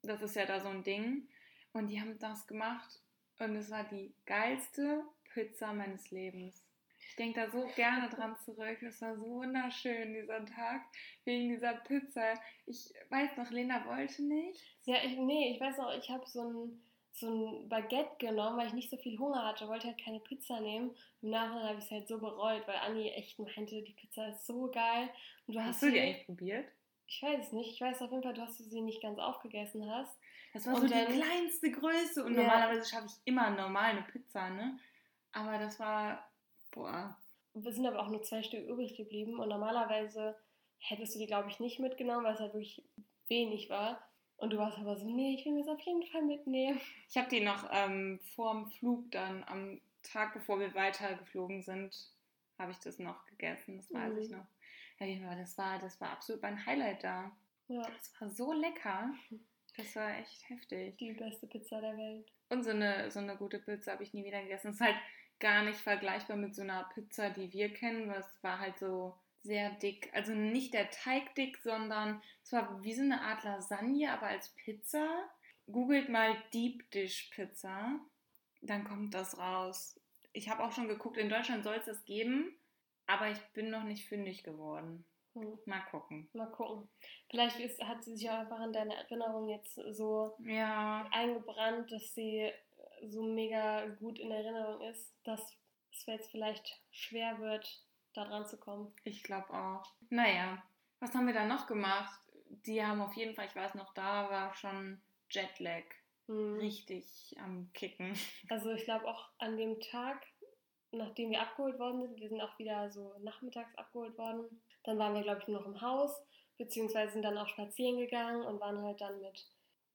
Speaker 2: Das ist ja da so ein Ding. Und die haben das gemacht und es war die geilste Pizza meines Lebens. Ich denke da so gerne dran zurück. Es war so wunderschön, dieser Tag, wegen dieser Pizza. Ich weiß noch, Lena wollte nicht.
Speaker 1: Ja, ich, nee, ich weiß auch, ich habe so ein, so ein Baguette genommen, weil ich nicht so viel Hunger hatte, wollte halt keine Pizza nehmen. Im Nachhinein habe ich es halt so bereut, weil Anni echt meinte, die Pizza ist so geil.
Speaker 2: Und du hast, hast du die eigentlich probiert?
Speaker 1: Ich weiß es nicht. Ich weiß auf jeden Fall, dass du sie nicht ganz aufgegessen hast.
Speaker 2: Das war und so dann, die kleinste Größe. Und ja. normalerweise schaffe ich immer normal eine Pizza, ne? Aber das war, boah.
Speaker 1: Wir sind aber auch nur zwei Stück übrig geblieben. Und normalerweise hättest du die, glaube ich, nicht mitgenommen, weil es halt wirklich wenig war. Und du warst aber so, nee, ich will mir das auf jeden Fall mitnehmen.
Speaker 2: Ich habe die noch ähm, vorm Flug dann, am Tag, bevor wir weitergeflogen sind, habe ich das noch gegessen. Das weiß mhm. ich noch. Ja, das war, das war absolut mein Highlight da. Ja. Das war so lecker. Das war echt heftig.
Speaker 1: Die beste Pizza der Welt.
Speaker 2: Und so eine, so eine gute Pizza habe ich nie wieder gegessen. Das ist halt gar nicht vergleichbar mit so einer Pizza, die wir kennen, weil es war halt so sehr dick. Also nicht der Teig dick, sondern es war wie so eine Art Lasagne, aber als Pizza. Googelt mal Deep Dish Pizza, dann kommt das raus. Ich habe auch schon geguckt, in Deutschland soll es das geben, aber ich bin noch nicht fündig geworden. Hm. Mal gucken.
Speaker 1: Mal gucken. Vielleicht ist, hat sie sich auch einfach in deine Erinnerung jetzt so ja. eingebrannt, dass sie so mega gut in Erinnerung ist, dass es jetzt vielleicht schwer wird, da dran zu kommen.
Speaker 2: Ich glaube auch. Naja, was haben wir da noch gemacht? Die haben auf jeden Fall, ich weiß noch, da war schon Jetlag hm. richtig am Kicken.
Speaker 1: Also ich glaube auch an dem Tag, nachdem wir abgeholt worden sind, wir sind auch wieder so nachmittags abgeholt worden, dann waren wir, glaube ich, nur noch im Haus, beziehungsweise sind dann auch spazieren gegangen und waren halt dann mit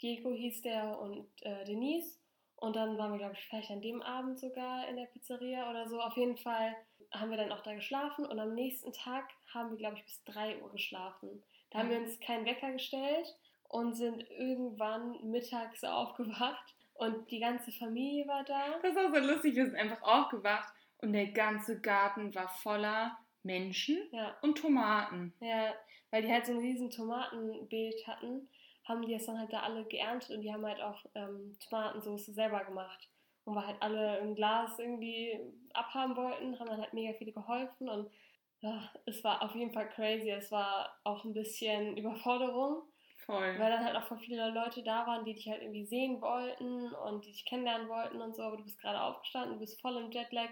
Speaker 1: Diego hieß der und äh, Denise. Und dann waren wir, glaube ich, vielleicht an dem Abend sogar in der Pizzeria oder so. Auf jeden Fall haben wir dann auch da geschlafen und am nächsten Tag haben wir, glaube ich, bis 3 Uhr geschlafen. Da haben wir uns keinen Wecker gestellt und sind irgendwann mittags aufgewacht und die ganze Familie war da.
Speaker 2: Das war so lustig, wir sind einfach aufgewacht und der ganze Garten war voller Menschen ja. und Tomaten.
Speaker 1: Ja, weil die halt so ein riesen Tomatenbeet hatten, haben die es dann halt da alle geerntet und die haben halt auch ähm, Tomatensauce selber gemacht. Und weil halt alle ein Glas irgendwie abhaben wollten, haben dann halt mega viele geholfen und Ja, es war auf jeden Fall crazy. Es war auch ein bisschen Überforderung.
Speaker 2: Voll.
Speaker 1: Weil dann halt auch voll viele Leute da waren, die dich halt irgendwie sehen wollten und die dich kennenlernen wollten und so, aber du bist gerade aufgestanden, du bist voll im Jetlag,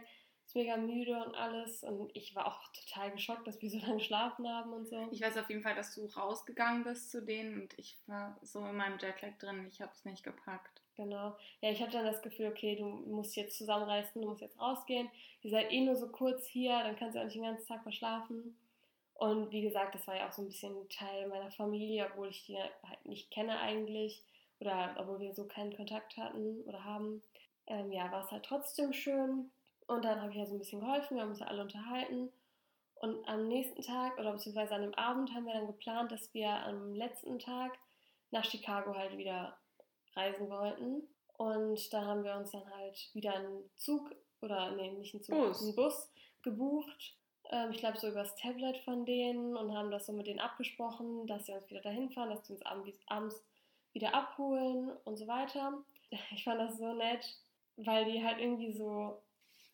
Speaker 1: bist mega müde und alles. Und ich war auch total geschockt, dass wir so lange geschlafen haben und so.
Speaker 2: Ich weiß auf jeden Fall, dass du rausgegangen bist zu denen und ich war so in meinem Jetlag drin, ich habe es nicht gepackt.
Speaker 1: Genau. Ja, ich hatte dann das Gefühl, okay, du musst jetzt zusammenreißen, du musst jetzt rausgehen. Ihr seid eh nur so kurz hier, dann kannst du auch nicht den ganzen Tag verschlafen. Und wie gesagt, das war ja auch so ein bisschen Teil meiner Familie, obwohl ich die halt nicht kenne eigentlich oder obwohl wir so keinen Kontakt hatten oder haben. Ähm, ja, war es halt trotzdem schön. Und dann habe ich ja so ein bisschen geholfen, wir haben uns ja alle unterhalten. Und am nächsten Tag oder beziehungsweise an dem Abend haben wir dann geplant, dass wir am letzten Tag nach Chicago halt wieder reisen wollten. Und da haben wir uns dann halt wieder einen Zug oder nee, nicht einen Zug,
Speaker 2: Bus.
Speaker 1: einen Bus gebucht ähm, ich glaube, so übers Tablet von denen und haben das so mit denen abgesprochen, dass sie uns wieder dahin fahren, dass sie uns abends wieder abholen und so weiter. Ich fand das so nett, weil die halt irgendwie so,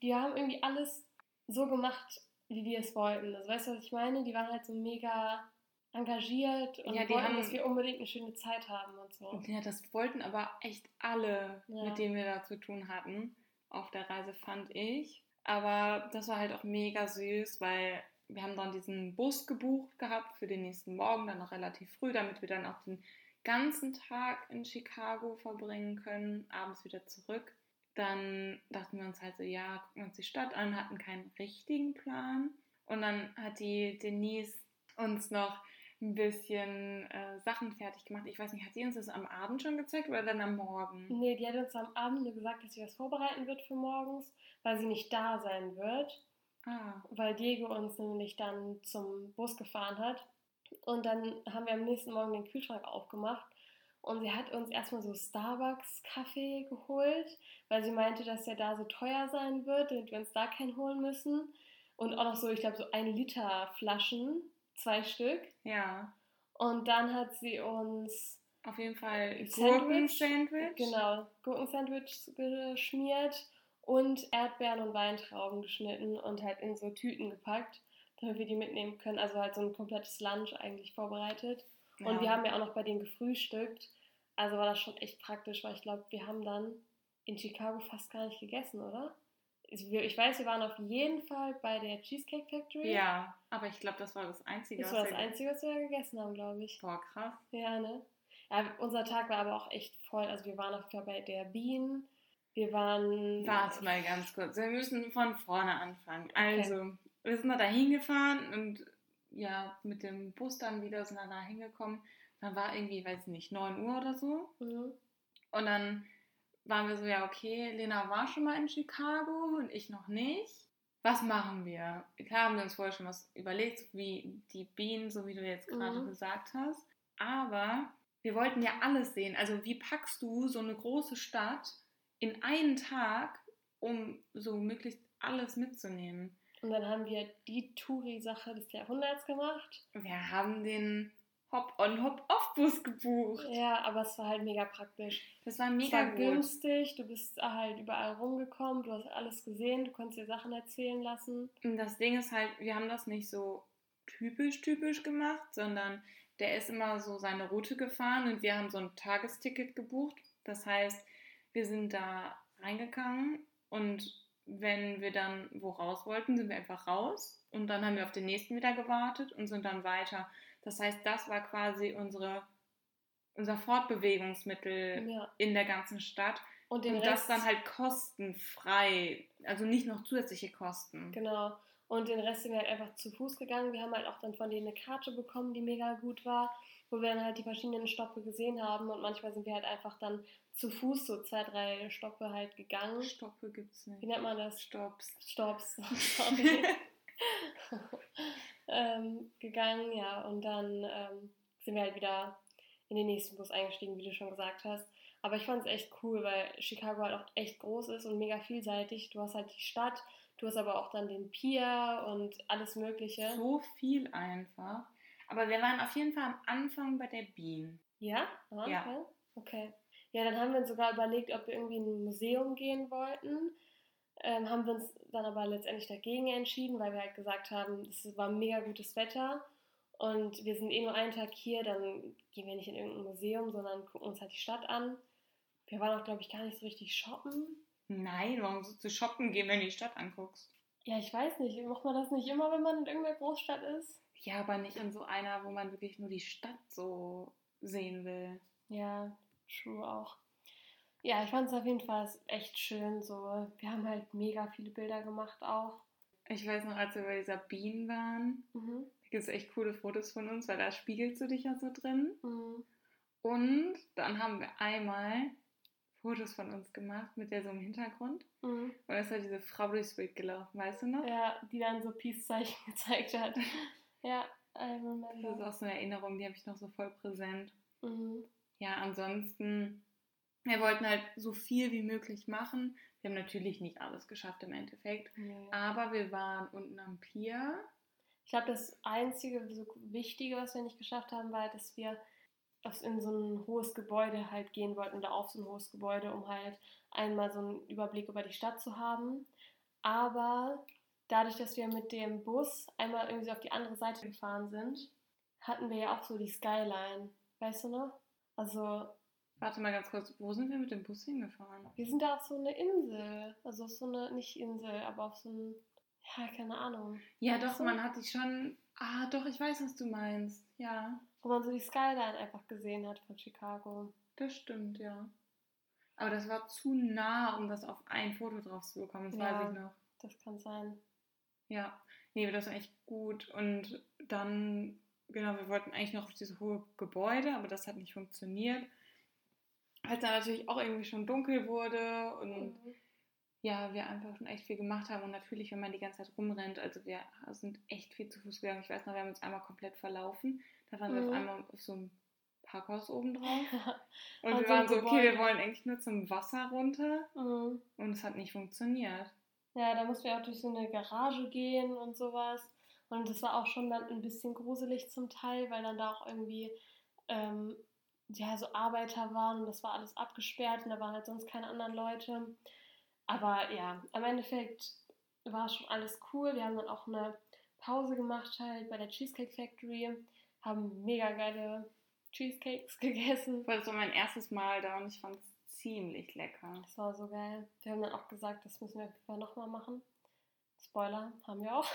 Speaker 1: die haben irgendwie alles so gemacht, wie wir es wollten. Also weißt du, was ich meine? Die waren halt so mega engagiert und
Speaker 2: Ja, die
Speaker 1: wollten,
Speaker 2: haben-
Speaker 1: dass wir unbedingt eine schöne Zeit haben und so.
Speaker 2: Ja, das wollten aber echt alle,
Speaker 1: Ja.
Speaker 2: mit denen wir da zu tun hatten, auf der Reise, fand ich. Aber das war halt auch mega süß, weil wir haben dann diesen Bus gebucht gehabt für den nächsten Morgen, dann noch relativ früh, damit wir dann auch den ganzen Tag in Chicago verbringen können, abends wieder zurück. Dann dachten wir uns halt so, ja, gucken wir uns die Stadt an, hatten keinen richtigen Plan. Und dann hat die Denise uns noch ein bisschen äh, Sachen fertig gemacht. Ich weiß nicht, hat sie uns das am Abend schon gezeigt oder dann am Morgen?
Speaker 1: Nee, die hat uns am Abend nur gesagt, dass sie was vorbereiten wird für morgens, weil sie nicht da sein wird.
Speaker 2: Ah,
Speaker 1: weil Diego uns nämlich dann zum Bus gefahren hat. Und dann haben wir am nächsten Morgen den Kühlschrank aufgemacht und sie hat uns erstmal so Starbucks-Kaffee geholt, weil sie meinte, dass der da so teuer sein wird, damit wir uns da keinen holen müssen. Und auch noch so, ich glaube, so ein Liter Flaschen, zwei Stück.
Speaker 2: ja.
Speaker 1: Und dann hat sie uns
Speaker 2: Auf jeden Fall
Speaker 1: Sandwich.
Speaker 2: Gurken-Sandwich.
Speaker 1: Genau, Gurkensandwich geschmiert und Erdbeeren und Weintrauben geschnitten und halt in so Tüten gepackt, damit wir die mitnehmen können. Also halt so ein komplettes Lunch eigentlich vorbereitet. Und wir haben ja auch noch bei denen gefrühstückt. Also war das schon echt praktisch, weil ich glaube, wir haben dann in Chicago fast gar nicht gegessen, oder? Ich ich weiß, wir waren auf jeden Fall bei der Cheesecake Factory.
Speaker 2: Ja, aber ich glaube, das war das Einzige.
Speaker 1: Das
Speaker 2: was
Speaker 1: war das
Speaker 2: wir-
Speaker 1: Einzige, was wir gegessen haben, glaube ich.
Speaker 2: Boah, krass.
Speaker 1: Ja, ne? Ja, unser Tag war aber auch echt voll. Also wir waren auf jeden Fall bei der Bean. Wir waren.
Speaker 2: Warte mal ganz kurz. Wir müssen von vorne anfangen. Also, wir sind da dahin gefahren und ja, mit dem Bus dann wieder da hingekommen. Dann war irgendwie, weiß nicht, 9 Uhr oder so.
Speaker 1: Mhm.
Speaker 2: Und dann waren wir so, ja, okay, Lena war schon mal in Chicago und ich noch nicht. Was machen wir? Klar haben wir uns vorher schon was überlegt, so wie die Bienen, so wie du jetzt gerade
Speaker 1: Mhm.
Speaker 2: gesagt hast. Aber wir wollten ja alles sehen. Also wie packst du so eine große Stadt in einen Tag, um so möglichst alles mitzunehmen?
Speaker 1: Und dann haben wir die Touri-Sache des Jahrhunderts gemacht.
Speaker 2: Wir haben den Hop-on-Hop-off-Bus gebucht.
Speaker 1: Ja, aber es war halt mega praktisch.
Speaker 2: Das war
Speaker 1: Es
Speaker 2: mega
Speaker 1: war
Speaker 2: gut.
Speaker 1: günstig, du bist halt überall rumgekommen, du hast alles gesehen, du konntest dir Sachen erzählen lassen.
Speaker 2: Und das Ding ist halt, wir haben das nicht so typisch, typisch gemacht, sondern der ist immer so seine Route gefahren und wir haben so ein Tagesticket gebucht. Das heißt, wir sind da reingegangen und wenn wir dann wo raus wollten, sind wir einfach raus und dann haben wir auf den nächsten wieder gewartet und sind dann weiter. Das heißt, das war quasi unsere, unser Fortbewegungsmittel
Speaker 1: Ja.
Speaker 2: in der ganzen Stadt.
Speaker 1: Und
Speaker 2: und das dann halt kostenfrei, also nicht noch zusätzliche Kosten.
Speaker 1: Genau. Und den Rest sind wir halt einfach zu Fuß gegangen. Wir haben halt auch dann von denen eine Karte bekommen, die mega gut war, wo wir dann halt die verschiedenen Stoppe gesehen haben. Und manchmal sind wir halt einfach dann zu Fuß so zwei, drei Stoppe halt gegangen.
Speaker 2: Stoppe gibt's nicht.
Speaker 1: Wie nennt man das?
Speaker 2: Stopps.
Speaker 1: Stops. Sorry. ähm, gegangen, ja. Und dann ähm, sind wir halt wieder in den nächsten Bus eingestiegen, wie du schon gesagt hast. Aber ich fand es echt cool, weil Chicago halt auch echt groß ist und mega vielseitig. Du hast halt die Stadt, du hast aber auch dann den Pier und alles Mögliche.
Speaker 2: So viel einfach. Aber wir waren auf jeden Fall am Anfang bei der Bean.
Speaker 1: Ja? Am
Speaker 2: Ja.
Speaker 1: Okay. Ja, dann haben wir uns sogar überlegt, ob wir irgendwie in ein Museum gehen wollten. ähm, haben wir uns dann aber letztendlich dagegen entschieden, weil wir halt gesagt haben, es war mega gutes Wetter und wir sind eh nur einen Tag hier, dann gehen wir nicht in irgendein Museum, sondern gucken uns halt die Stadt an. Wir waren auch, glaube ich, gar nicht so richtig shoppen.
Speaker 2: Nein, warum sollst du shoppen gehen, wenn du die Stadt anguckst?
Speaker 1: Ja, ich weiß nicht. Macht man das nicht immer, wenn man in irgendeiner Großstadt ist?
Speaker 2: Ja, aber nicht in so einer, wo man wirklich nur die Stadt so sehen will.
Speaker 1: Ja, true auch. Ja, ich fand es auf jeden Fall echt schön. So, wir haben halt mega viele Bilder gemacht auch.
Speaker 2: Ich weiß noch, als wir bei dieser Bienen waren,
Speaker 1: Mhm.
Speaker 2: da gibt es echt coole Fotos von uns, weil da spiegelst du dich ja so drin.
Speaker 1: Mhm.
Speaker 2: Und dann haben wir einmal Fotos von uns gemacht mit der so im Hintergrund.
Speaker 1: Mhm.
Speaker 2: Und das war diese Frau durchs Bild gelaufen, weißt du noch?
Speaker 1: Ja, die dann so Peace-Zeichen gezeigt hat. Ja, I
Speaker 2: Das ist
Speaker 1: remember.
Speaker 2: auch so eine Erinnerung, die habe ich noch so voll präsent.
Speaker 1: Mhm.
Speaker 2: Ja, ansonsten, wir wollten halt so viel wie möglich machen. Wir haben natürlich nicht alles geschafft im Endeffekt.
Speaker 1: Nee.
Speaker 2: Aber wir waren unten am Pier.
Speaker 1: Ich glaube, das einzige so Wichtige, was wir nicht geschafft haben, war, dass wir in so ein hohes Gebäude halt gehen wollten oder auf so ein hohes Gebäude, um halt einmal so einen Überblick über die Stadt zu haben. Aber dadurch, dass wir mit dem Bus einmal irgendwie so auf die andere Seite gefahren sind, hatten wir ja auch so die Skyline. Weißt du noch? Also,
Speaker 2: Warte mal ganz kurz, wo sind wir mit dem Bus hingefahren?
Speaker 1: wir sind da auf so eine Insel. Also auf so eine, nicht Insel, aber auf so ein, ja, keine Ahnung.
Speaker 2: Ja, doch,
Speaker 1: du?
Speaker 2: man hat dich schon. Ah, doch, ich weiß, was du meinst. Ja,
Speaker 1: Wo man so die Skyline einfach gesehen hat von Chicago.
Speaker 2: das stimmt, ja. Aber das war zu nah, um das auf ein Foto drauf zu bekommen, das
Speaker 1: Ja.
Speaker 2: weiß ich noch.
Speaker 1: Das kann sein.
Speaker 2: Ja, nee, das war echt gut. Und dann, genau, wir wollten eigentlich noch auf dieses hohe Gebäude, aber das hat nicht funktioniert. Weil es dann natürlich auch irgendwie schon dunkel wurde und ja, wir einfach schon echt viel gemacht haben. Und natürlich, wenn man die ganze Zeit rumrennt, also wir sind echt viel zu Fuß gegangen. Ich weiß noch, wir haben uns einmal komplett verlaufen. Da waren wir
Speaker 1: Mhm.
Speaker 2: auf einmal auf so einem Parkhaus oben drauf. Und
Speaker 1: An
Speaker 2: wir waren so, okay, wir wollen eigentlich nur zum Wasser runter.
Speaker 1: Mhm.
Speaker 2: Und es hat nicht funktioniert.
Speaker 1: Ja, da mussten wir auch durch so eine Garage gehen und sowas. Und das war auch schon dann ein bisschen gruselig zum Teil, weil dann da auch irgendwie ähm, ja, so Arbeiter waren und das war alles abgesperrt und da waren halt sonst keine anderen Leute. Aber ja, am Endeffekt war schon alles cool. Wir haben dann auch eine Pause gemacht halt bei der Cheesecake Factory, haben mega geile Cheesecakes gegessen.
Speaker 2: Das war mein erstes Mal da und ich fand es ziemlich lecker.
Speaker 1: Das war so geil. Wir haben dann auch gesagt, das müssen wir auf jeden Fall nochmal machen. Spoiler, haben wir auch.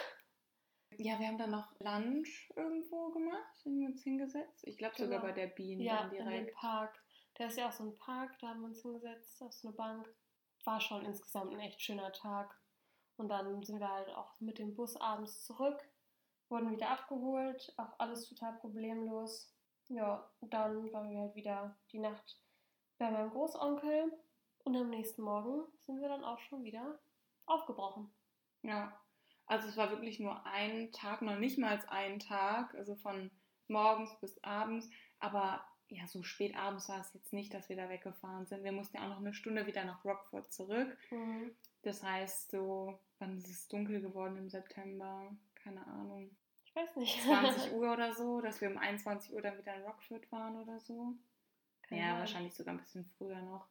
Speaker 2: Ja, wir haben dann noch Lunch irgendwo gemacht, haben wir uns hingesetzt. Ich glaube sogar
Speaker 1: Genau.
Speaker 2: bei der Bienen
Speaker 1: Ja,
Speaker 2: dann
Speaker 1: in dem
Speaker 2: direkt.
Speaker 1: Park. Da ist ja auch so ein Park, da haben wir uns hingesetzt auf so eine Bank. War schon insgesamt ein echt schöner Tag. Und dann sind wir halt auch mit dem Bus abends zurück, wurden wieder abgeholt, auch alles total problemlos. Ja, und dann waren wir halt wieder die Nacht bei meinem Großonkel und am nächsten Morgen sind wir dann auch schon wieder aufgebrochen.
Speaker 2: Ja, also es war wirklich nur ein Tag, noch nicht mal einen Tag, also von morgens bis abends. Aber ja, so spät abends war es jetzt nicht, dass wir da weggefahren sind. Wir mussten ja auch noch eine Stunde wieder nach Rockford zurück.
Speaker 1: Mhm.
Speaker 2: Das heißt, so, wann ist es dunkel geworden im September? Keine Ahnung.
Speaker 1: Ich weiß nicht.
Speaker 2: 20 Uhr oder so, dass wir um 21 Uhr dann wieder in Rockford waren oder so.
Speaker 1: Kann
Speaker 2: ja,
Speaker 1: sein.
Speaker 2: wahrscheinlich sogar ein bisschen früher noch.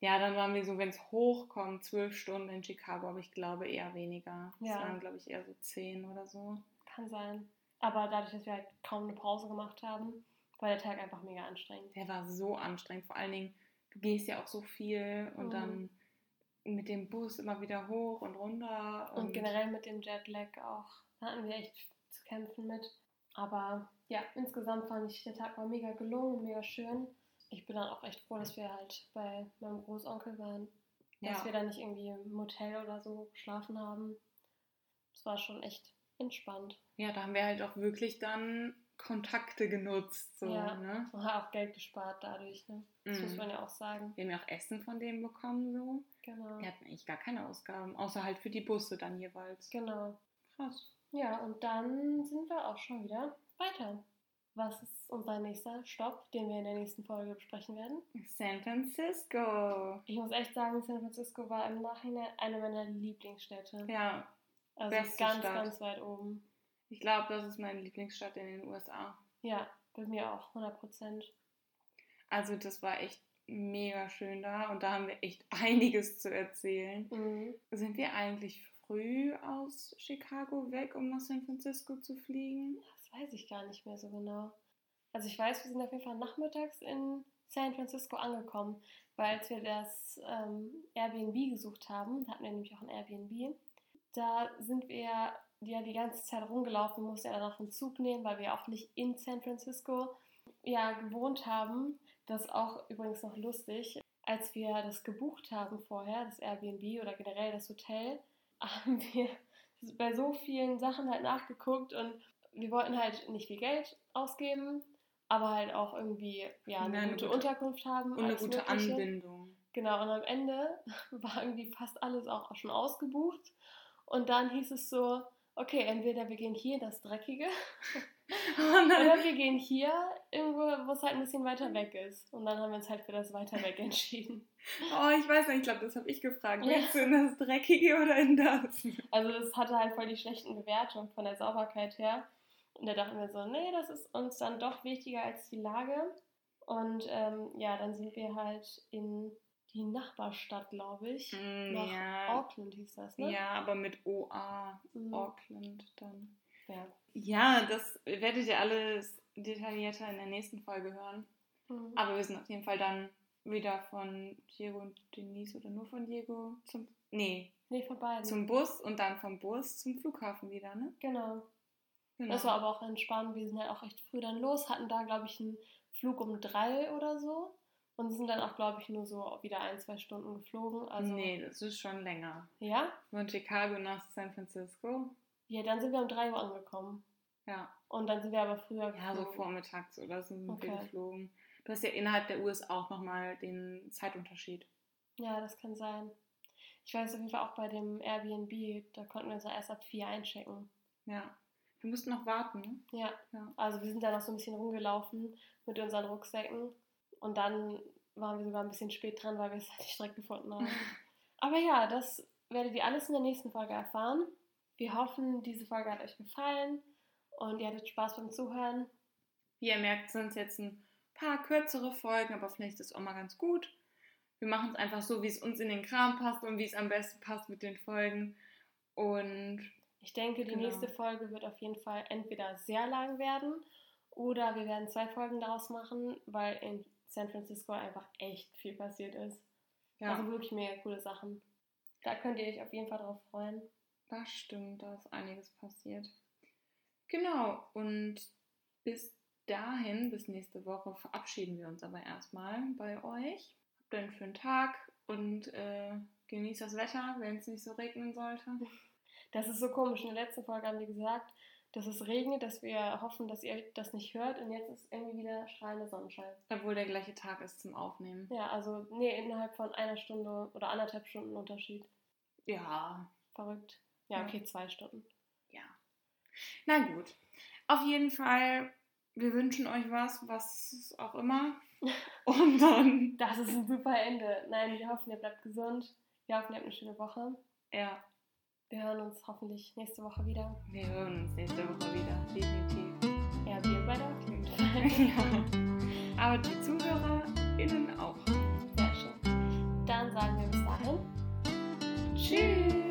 Speaker 2: Ja, dann waren wir so, wenn es hochkommt, zwölf Stunden in Chicago, aber ich glaube eher weniger. Es
Speaker 1: Ja.
Speaker 2: waren, glaube ich, eher so zehn oder so.
Speaker 1: Kann sein. Aber dadurch, dass wir halt kaum eine Pause gemacht haben, war der Tag einfach mega anstrengend.
Speaker 2: Der war so anstrengend. Vor allen Dingen, du gehst ja auch so viel und
Speaker 1: Mhm.
Speaker 2: dann mit dem Bus immer wieder hoch und runter.
Speaker 1: Und, generell mit dem Jetlag auch. Da hatten wir echt zu kämpfen mit. Aber ja, insgesamt fand ich, der Tag war mega gelungen, mega schön. Ich bin dann auch echt froh, dass wir halt bei meinem Großonkel waren. Dass
Speaker 2: Ja.
Speaker 1: wir da nicht irgendwie im Hotel oder so geschlafen haben. Es war schon echt entspannt.
Speaker 2: Ja, da haben wir halt auch wirklich dann Kontakte genutzt. So,
Speaker 1: Ja.
Speaker 2: ne?
Speaker 1: Auch Geld gespart dadurch, ne? Das muss
Speaker 2: Mhm.
Speaker 1: man ja auch sagen.
Speaker 2: Wir haben ja auch Essen von denen bekommen. So.
Speaker 1: Genau.
Speaker 2: Wir hatten eigentlich gar keine Ausgaben, außer halt für die Busse dann jeweils.
Speaker 1: Genau.
Speaker 2: Krass.
Speaker 1: Ja, und dann sind wir auch schon wieder weiter. Was ist unser nächster Stopp, den wir in der nächsten Folge besprechen werden?
Speaker 2: San Francisco.
Speaker 1: Ich muss echt sagen, San Francisco war im Nachhinein eine meiner Lieblingsstädte.
Speaker 2: Ja,
Speaker 1: also
Speaker 2: beste
Speaker 1: ganz,
Speaker 2: Stadt.
Speaker 1: ganz weit oben.
Speaker 2: ich glaube, das ist meine Lieblingsstadt in den USA.
Speaker 1: Ja, bei mir auch, 100 Prozent.
Speaker 2: Also das war echt mega schön da und da haben wir echt einiges zu erzählen.
Speaker 1: Mhm.
Speaker 2: Sind wir eigentlich früh aus Chicago weg, um nach San Francisco zu fliegen?
Speaker 1: Weiß ich gar nicht mehr so genau. Also ich weiß, wir sind auf jeden Fall nachmittags in San Francisco angekommen, weil als wir das ähm, Airbnb gesucht haben, da hatten wir nämlich auch ein Airbnb, da sind wir ja die ganze Zeit rumgelaufen, mussten ja dann auch einen Zug nehmen, weil wir auch nicht in San Francisco ja gewohnt haben. Das ist auch übrigens noch lustig. Als wir das gebucht haben vorher, das Airbnb oder generell das Hotel, haben wir bei so vielen Sachen halt nachgeguckt und wir wollten halt nicht viel Geld ausgeben, aber halt auch irgendwie ja, eine,
Speaker 2: Ja, eine
Speaker 1: gute,
Speaker 2: gute-
Speaker 1: Unterkunft haben.
Speaker 2: Und eine gute
Speaker 1: Mögliche.
Speaker 2: Anbindung.
Speaker 1: Genau, und am Ende war irgendwie fast alles auch schon ausgebucht. Und dann hieß es so, okay, entweder wir gehen hier in das Dreckige oder wir gehen hier irgendwo, wo es halt ein bisschen weiter weg ist. Und dann haben wir uns halt für das weiter weg entschieden.
Speaker 2: oh, ich weiß nicht, ich glaube, das habe ich gefragt.
Speaker 1: Ja.
Speaker 2: Willst du in das Dreckige oder in das?
Speaker 1: Also das hatte halt voll die schlechten Bewertungen von der Sauberkeit her. Und da dachten wir so, nee, das ist uns dann doch wichtiger als die Lage. Und ähm, ja, dann sind wir halt in die Nachbarstadt, glaube ich.
Speaker 2: Mm,
Speaker 1: Nach
Speaker 2: ja.
Speaker 1: Auckland hieß das, ne?
Speaker 2: ja, aber mit OA.
Speaker 1: Mhm.
Speaker 2: Auckland dann.
Speaker 1: ja.
Speaker 2: Ja, das werdet ihr alles detaillierter in der nächsten Folge hören.
Speaker 1: Mhm.
Speaker 2: Aber wir sind auf jeden Fall dann wieder von Diego und Denise oder nur von Diego zum. Nee,
Speaker 1: Nee, von beiden.
Speaker 2: zum Bus und dann vom Bus zum Flughafen wieder, ne?
Speaker 1: genau.
Speaker 2: Genau.
Speaker 1: Das war aber auch entspannt. Wir sind halt auch recht früh dann los, hatten da, glaube ich, einen Flug um drei oder so. Und sind dann auch, glaube ich, nur so wieder ein, zwei Stunden geflogen. Also,
Speaker 2: nee, das ist schon länger.
Speaker 1: Ja?
Speaker 2: Von Chicago nach San Francisco.
Speaker 1: Ja, dann sind wir um drei Uhr angekommen.
Speaker 2: Ja.
Speaker 1: Und dann sind wir aber früher
Speaker 2: Ja, so
Speaker 1: geflogen.
Speaker 2: vormittags oder sind wir
Speaker 1: Okay.
Speaker 2: geflogen. Du hast ja innerhalb der US auch nochmal den Zeitunterschied.
Speaker 1: Ja, das kann sein. Ich weiß auf jeden Fall auch bei dem Airbnb, da konnten wir uns ja erst ab vier einchecken.
Speaker 2: Ja. Wir mussten noch warten?
Speaker 1: Ja.
Speaker 2: Ja.
Speaker 1: Also wir sind da noch so ein bisschen rumgelaufen mit unseren Rucksäcken. Und dann waren wir sogar ein bisschen spät dran, weil wir es halt nicht direkt gefunden haben. Aber ja, das werdet ihr alles in der nächsten Folge erfahren. Wir hoffen, diese Folge hat euch gefallen und ihr hattet Spaß beim Zuhören.
Speaker 2: Wie ihr merkt, sind es jetzt ein paar kürzere Folgen, aber vielleicht ist es auch mal ganz gut. Wir machen es einfach so, wie es uns in den Kram passt und wie es am besten passt mit den Folgen. Und
Speaker 1: Ich denke, die
Speaker 2: Genau.
Speaker 1: nächste Folge wird auf jeden Fall entweder sehr lang werden oder wir werden zwei Folgen daraus machen, weil in San Francisco einfach echt viel passiert ist.
Speaker 2: ja,
Speaker 1: Also wirklich mega coole Sachen. Da könnt ihr euch auf jeden Fall drauf freuen.
Speaker 2: das stimmt, da ist einiges passiert. Genau, und bis dahin, bis nächste Woche, verabschieden wir uns aber erstmal bei euch. Habt einen schönen Tag und äh, genießt das Wetter, wenn es nicht so regnen sollte.
Speaker 1: Das ist so komisch. In der letzten Folge haben wir gesagt, dass es regnet, dass wir hoffen, dass ihr das nicht hört und jetzt ist irgendwie wieder strahlender Sonnenschein.
Speaker 2: Obwohl der gleiche Tag ist zum Aufnehmen.
Speaker 1: Ja, also nee, innerhalb von einer Stunde oder anderthalb Stunden Unterschied.
Speaker 2: Ja,
Speaker 1: Verrückt. Ja,
Speaker 2: Ja.
Speaker 1: okay, zwei Stunden.
Speaker 2: ja. Na gut. Auf jeden Fall, wir wünschen euch was, was auch immer. Und dann,
Speaker 1: Das ist ein super Ende. Nein, wir hoffen, ihr bleibt gesund. Wir hoffen, ihr habt eine schöne Woche.
Speaker 2: ja,
Speaker 1: wir hören uns hoffentlich nächste Woche wieder.
Speaker 2: Wir hören uns nächste Woche wieder, definitiv.
Speaker 1: Ja, wir beide auf jeden Fall.
Speaker 2: Aber die ZuhörerInnen auch. Sehr schön. Dann sagen wir bis dahin. Tschüss.